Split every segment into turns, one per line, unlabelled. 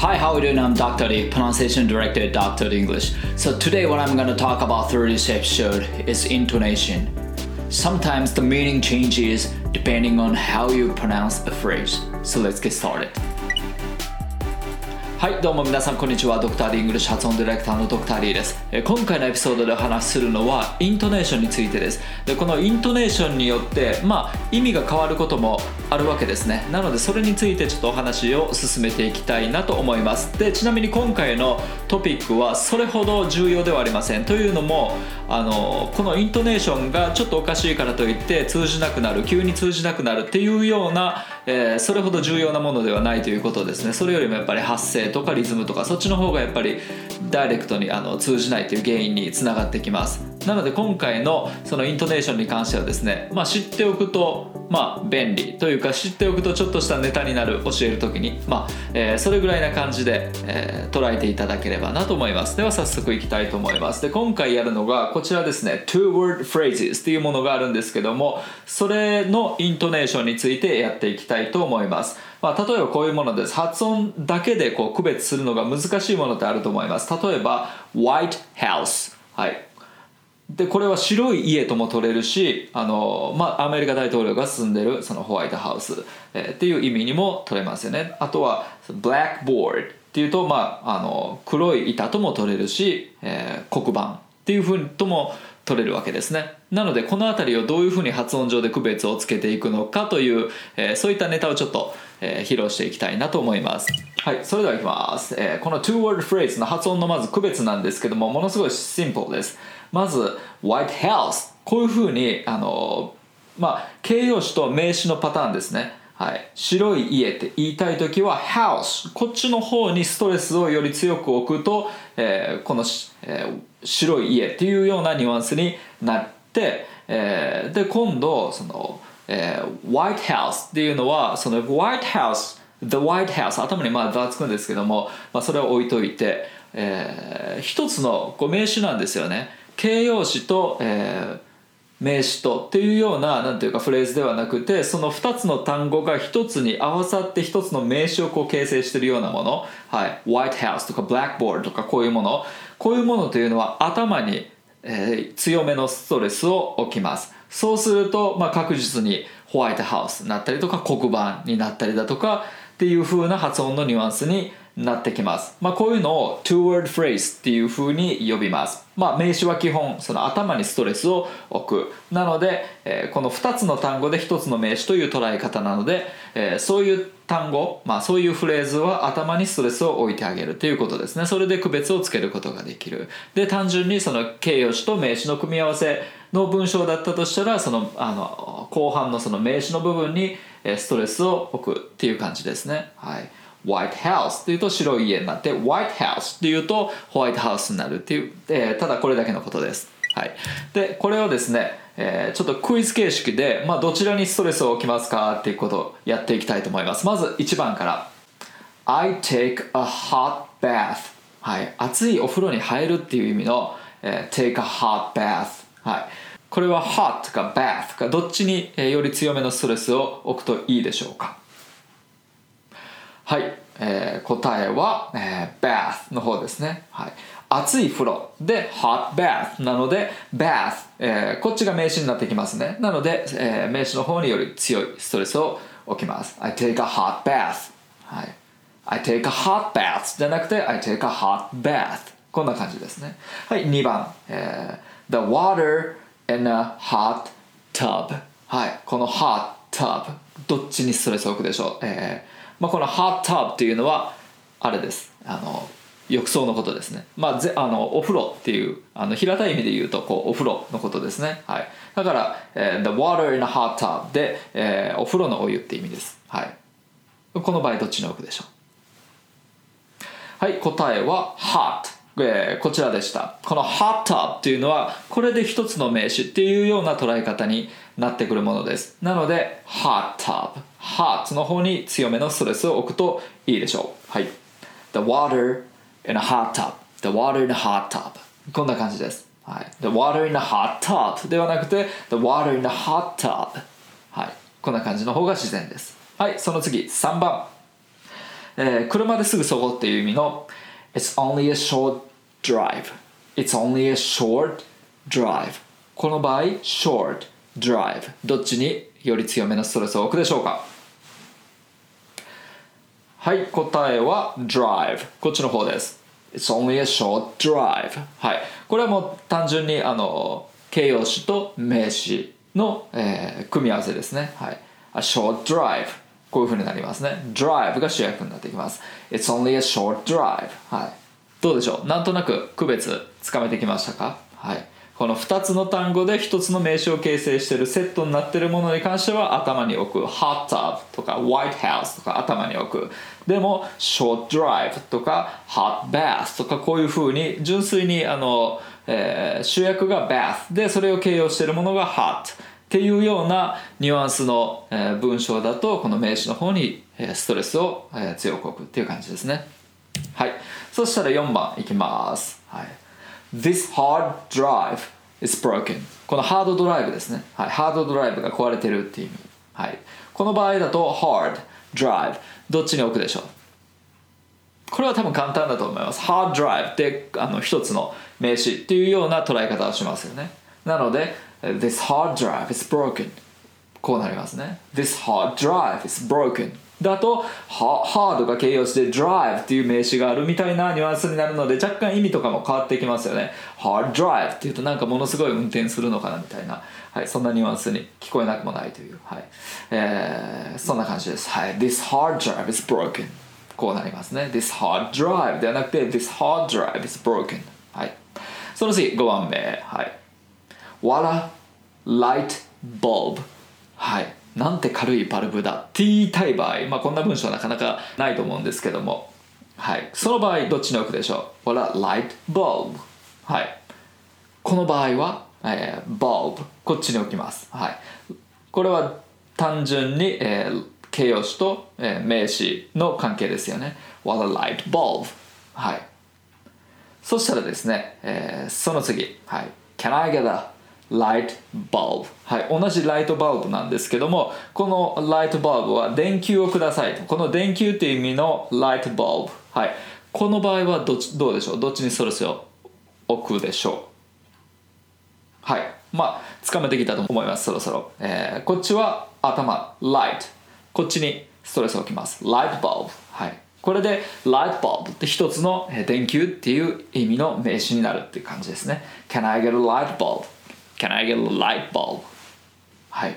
Hi, how are you doing? I'm Dr. Lee, pronunciation director at Dr. English. So today what I'm going to talk about through this episode is intonation. Sometimes the meaning changes depending on how you pronounce a phrase. So let's get started. はいどうも皆さんこんにちは。ドクター・リングリッシュ発音ディレクターのドクター・リーです。今回のエピソードでお話しするのはイントネーションについてです。でこのイントネーションによってまあ意味が変わることもあるわけですね。なのでそれについてちょっとお話を進めていきたいなと思います。でちなみに今回のトピックはそれほど重要ではありません。というのもあのこのイントネーションがちょっとおかしいからといって通じなくなる急に通じなくなるっていうような、えー、それほど重要なものではないということですね。それよりもやっぱり発声とかリズムとかそっちの方がやっぱりダイレクトにあの通じないという原因につながってきます。なので今回のそのイントネーションに関してはですね、まあ、知っておくとまあ便利というか知っておくとちょっとしたネタになる教える時にまあ、えー、それぐらいな感じで、えー、捉えていただければなと思います。では早速いきたいと思います。で今回やるのがこちらですね。Two word phrases っていうものがあるんですけどもそれのイントネーションについてやっていきたいと思います。まあ、例えばこういうものです。発音だけでこう区別するのが難しいものってあると思います。例えば White House はい。でこれは白い家とも取れるしあの、まあ、アメリカ大統領が住んでるそのホワイトハウス、えー、っていう意味にも取れますよね。あとは blackboard っていうと、まあ、あの黒い板とも取れるし、えー、黒板っていうふうにとも取れるわけですね。なのでこの辺りをどういうふうに発音上で区別をつけていくのかという、えー、そういったネタをちょっと、えー、披露していきたいなと思います。はいそれではいきます、えー、この two word phrase の発音のまず区別なんですけどもものすごいシンプルです。まず White House こういうふうにあのまあ形容詞と名詞のパターンですね。はい、白い家って言いたい時は house こっちの方にストレスをより強く置くと、えー、この、えー、白い家っていうようなニュアンスになって、えー、で今度その、えー、White House っていうのはその White House The White House 頭にまあざつくんですけども、まあ、それを置いといて、えー、一つのこう名詞なんですよね。形容詞と、えー、名詞とっていうようななんていうかフレーズではなくてその2つの単語が1つに合わさって1つの名詞をこう形成してるようなもの、はい、White House とか Blackboard とかこういうもの。こういうものというのは頭に、えー、強めのストレスを置きます。そうすると、まあ、確実にホワイトハウスになったりとか黒板になったりだとかっていう風な発音のニュアンスになってきます。まあ、こういうのを two word phrase っていう風に呼びます。まあ、名詞は基本その頭にストレスを置く。なので、えー、この2つの単語で1つの名詞という捉え方なので、えー、そういう単語、まあ、そういうフレーズは頭にストレスを置いてあげるということですね。それで区別をつけることができる。で、単純にその形容詞と名詞の組み合わせの文章だったとしたら、そのあの後半のその名詞の部分にストレスを置くっていう感じですね。はい。White House っていうと白い家になって White House っていうとホワイトハウスになるっていう、えー、ただこれだけのことです。はい、でこれをですね、えー、ちょっとクイズ形式で、まあ、どちらにストレスを置きますかっていうことをやっていきたいと思います。まず1番から。I take a hot bath はい、熱いお風呂に入るっていう意味の、えー、take a hot bath はい。これは hot か bath かどっちにより強めのストレスを置くといいでしょうか。はい、えー、答えは、えー、bath の方ですね。はい。熱い風呂で hot bath なので bath、えー、こっちが名詞になってきますね。なので、えー、名詞の方により強いストレスを置きます。I take a hot bath、はい。I take a hot bath じゃなくて I take a hot bath こんな感じですね。はい、2番、えー、The water in a hot tub はい、この hot tub どっちにストレスを置くでしょう、えーまあ、この hot tub っていうのはあれです。あの浴槽のことですね、まあ、ぜあのお風呂っていうあの平たい意味で言うとこうお風呂のことですね、はい、だから、えー、the water in a hot tub で、えー、お風呂のお湯って意味です、はい、この場合どっちの奥でしょう？はい答えは hot えー、こちらでした。この hot tub っていうのはこれで一つの名詞っていうような捉え方になってくるものです。なので hot tub hot の方に強めのストレスを置くといいでしょう。はい。The water in a hot tub The water in a hot tub こんな感じです。はい、The water in a hot tub ではなくて The water in a hot tub はい。こんな感じの方が自然です。はい。その次3番。えー車ですぐそこっていう意味の It's only a short drive It's only a short drive この場合 short drive どっちにより強めのストレスを置くでしょうかはい答えは drive こっちの方です It's only a short drive はいこれはもう単純にあの形容詞と名詞の、えー組み合わせですねはい A short drive こういう風になりますね。drive が主役になってきます。It's only a short drive はい。どうでしょう？なんとなく区別つかめてきましたか？はい。この2つの単語で1つの名詞を形成しているセットになっているものに関しては頭に置く。hot tub とか white house とか頭に置く。でも short drive とか hot bath とかこういうふうに純粋にあの、えー主役が bath でそれを形容しているものが hot っていうようなニュアンスの、文章だとこの名詞の方に、ストレスを、強く置くっていう感じですね。はい。そしたら4番いきます、はい、This hard drive is broken. このハードドライブですね、はい、ハードドライブが壊れてるっていう意味、はい、この場合だと hard drive どっちに置くでしょう？これは多分簡単だと思います。hard drive ってあの一つの名詞っていうような捉え方をしますよね。なので This hard drive is broken. こうなりますね。This hard drive is broken. だと hard が形容詞で drive っていう名詞があるみたいなニュアンスになるので若干意味とかも変わってきますよね。Hard drive っていうとなんかものすごい運転するのかなみたいな、はい、そんなニュアンスに聞こえなくもないという、はい。えーそんな感じです、はい、This hard drive is broken. こうなりますね。This hard drive ではなくて This hard drive is broken. はい。その次5番目。はい。What a light bulb. はい。なんて軽いバルブだ。って言いたい場合、まあ、こんな文章はなかなかないと思うんですけども、はい、その場合どっちに置くでしょう？What a light bulb. はい。この場合は、えー、bulb こっちに置きます、はい、これは単純に、えー形容詞と、えー名詞の関係ですよね。What a light bulb. はい。そしたらですね、えーその次、はい、Can I get a light bulb? はい、同じライトバルブなんですけども、このライトバルブは電球をください。この電球っていう意味のライトバルブ。はい、この場合はどっちどうでしょう？どっちにストレスを置くでしょう？はい。まあ、つかめてきたと思います、そろそろ。えーこっちは頭、light。こっちにストレスを置きます。light bulb。はい。これで light bulb って一つの電球っていう意味の名詞になるっていう感じですね。Can I get a light bulb? Can I get a light bulb? はい。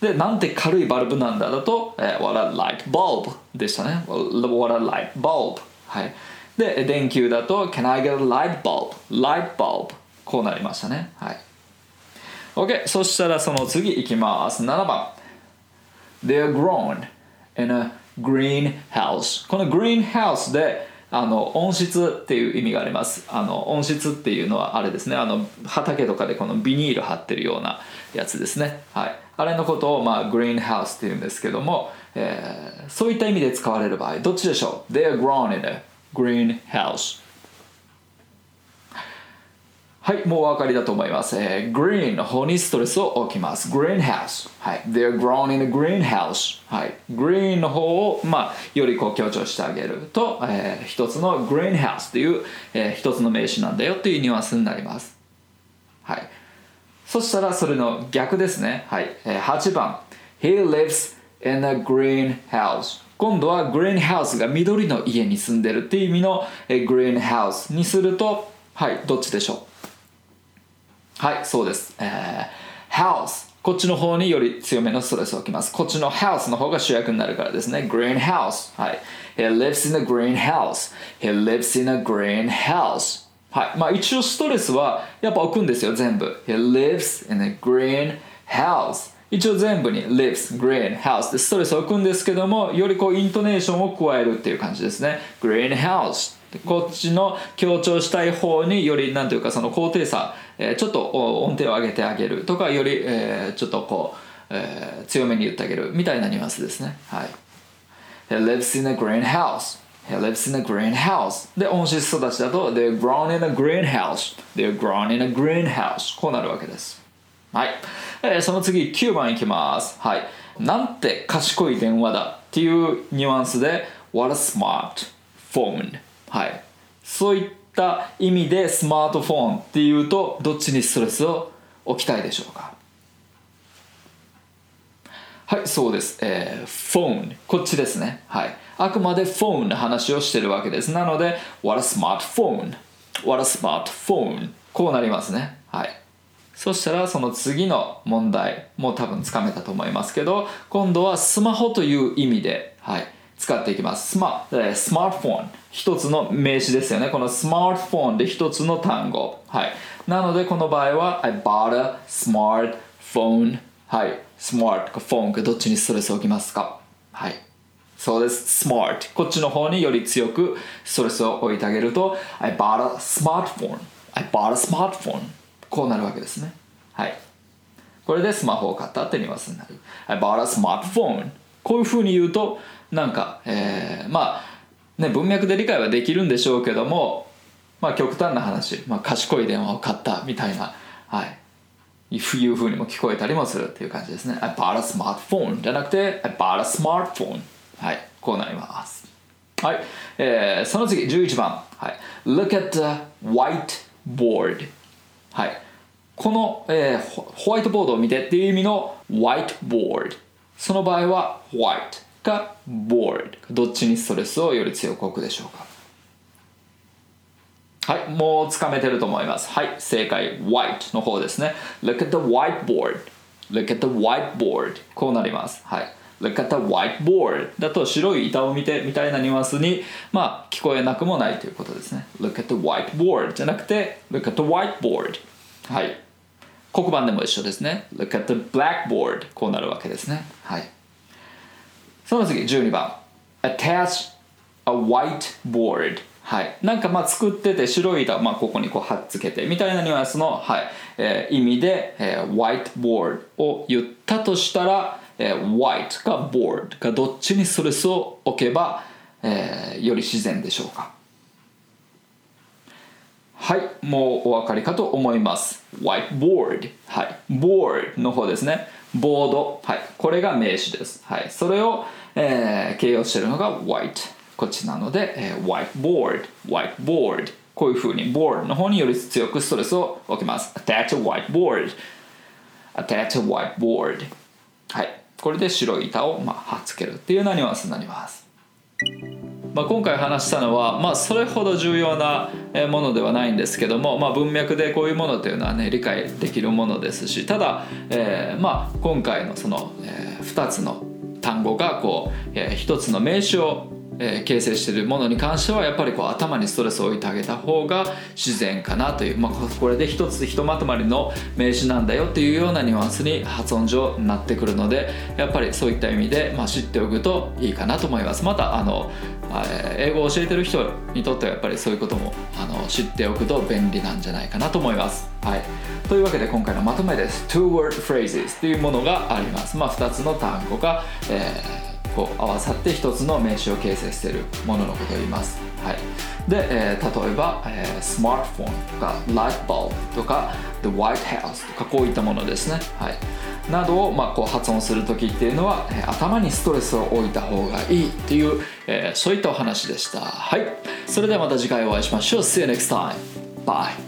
で、なんて軽いバルブなんだだと、えー What a light bulb でしたね。What a light bulb. はい。で、電球だと Can I get a light bulb? Light bulb. こうなりましたね。はい。OK。そしたらその次いきます。7番。They're grown in a greenhouse この greenhouse であの温室っていう意味があります。あの温室っていうのはあれですね。あの畑とかでこのビニール張ってるようなやつですね、はい、あれのことを、まあ、グリーンハウスっていうんですけども、えーそういった意味で使われる場合どっちでしょう？They are grown in a greenhouse. はい、もうお分かりだと思います。えー、green の方にストレスを置きます。greenhouse。はい。They're grown in a greenhouse。はい。green の方を、まあ、よりこう強調してあげると、えー一つの greenhouse っていう、えー一つの名詞なんだよっていうニュアンスになります。はい。そしたらそれの逆ですね。はい。えー8番。He lives in a greenhouse。今度は greenhouse が緑の家に住んでるっていう意味の、えー greenhouse にすると、はい、どっちでしょう？はい、そうです。えー、house。こっちの方により強めのストレスを置きます。こっちの house の方が主役になるからですね。greenhouse。はい。He lives in a greenhouse. He lives in a greenhouse. はい。まあ一応ストレスはやっぱ置くんですよ、全部。He lives in a greenhouse. 一応全部に lives, greenhouse でストレスを置くんですけども、よりこうイントネーションを加えるっていう感じですね。greenhouse。こっちの強調したい方によりなんというかその高低差、えーちょっと音程を上げてあげるとかより、えーちょっとこう、えー強めに言ってあげるみたいなニュアンスですね。はい。He lives in a greenhouse He lives in a greenhouse で温室育ちだと They're grown in a greenhouse They're grown in a greenhouse こうなるわけです。はい、えーその次9番いきます。はい。なんて賢い電話だっていうニュアンスで What a smart phone. はい。そういった意味でスマートフォンっていうとどっちにストレスを置きたいでしょうか？はいそうです、えー、フォン。こっちですね。はい。あくまでフォンの話をしてるわけです。なので What a smartphone? What a smartphone? こうなりますね。はい。そしたらその次の問題も多分つかめたと思いますけど今度はスマホという意味で、はい、使っていきます。スマスマートフォン。一つの名詞ですよね。このスマートフォンで一つの単語。はい。なのでこの場合は I bought a smartphone はい。スマートかフォンかどっちにストレスを置きますか。はい。そうです。smart こっちの方により強くストレスを置いてあげると I bought a smartphone I bought a smartphone こうなるわけですね。はい。これでスマホを買ったってニュアンスになる。I bought a smartphone こういうふうに言うとなんか、えー、まあね文脈で理解はできるんでしょうけどもまあ極端な話、まあ、賢い電話を買ったみたいなはい。いうふうにも聞こえたりもするっていう感じですね。I bought a smartphone じゃなくて I bought a smartphone はい。こうなります。はい、えー、その次11番、はい、Look at the whiteboard はい。この、えー、ホワイトボードを見てっていう意味の whiteboard その場合は white か board どっちにストレスをより強く置くでしょうかはい、もうつかめてると思います。はい、正解、white の方ですね。Look at the whiteboard. Look at the whiteboard. こうなります。はい。Look at the whiteboard だと白い板を見てみたいなニュアンスに、まあ、聞こえなくもないということですね。Look at the whiteboard じゃなくて Look at the whiteboard はい。黒板でも一緒ですね。Look at the blackboard こうなるわけですね。はい。その次12番 Attach a whiteboard はい、なんかまあ作ってて白い板をまあここにこう貼っつけてみたいなニュアンスの、はいえー、意味で、えー、whiteboard を言ったとしたら、えー、white か board かどっちにストレスを置けば、えー、より自然でしょうかはいもうお分かりかと思います。whiteboard はい board の方ですね。ボードはいこれが名詞です。はいそれを、えー、形容しているのが white こっちなので、えー、whiteboard whiteboard こういうふうに board の方により強くストレスを置きます。attach a whiteboard attach a whiteboard はいこれで白い板をまあ貼っつけるっていうようなニュアンスになります。まあ、今回話したのは、まあ、それほど重要なものではないんですけども、まあ、文脈でこういうものというのはね理解できるものですしただ、えーまあ、今回のその、えー、2つの単語がこう、えー、1つの名詞をえー、形成しているものに関してはやっぱりこう頭にストレスを置いてあげた方が自然かなという、まあ、これで一つひとまとまりの名詞なんだよっていうようなニュアンスに発音上なってくるのでやっぱりそういった意味で、まあ、知っておくといいかなと思いますまたあの英語を教えてる人にとってはやっぱりそういうこともあの知っておくと便利なんじゃないかなと思います。はい、というわけで今回のまとめです。Two word phrases というものがあります。まあ、2つの単語が、えーこう合わさって一つの名詞を形成しているもののことを言います。はい、で、えー、例えば、えー、スマートフォンとか light bulb とか the white house とかこういったものですね。はい、などを、まあ、こう発音する時っていうのは、えー、頭にストレスを置いた方がいいっていう、えー、そういったお話でした。はい、それではまた次回お会いしましょう。See you next time. Bye.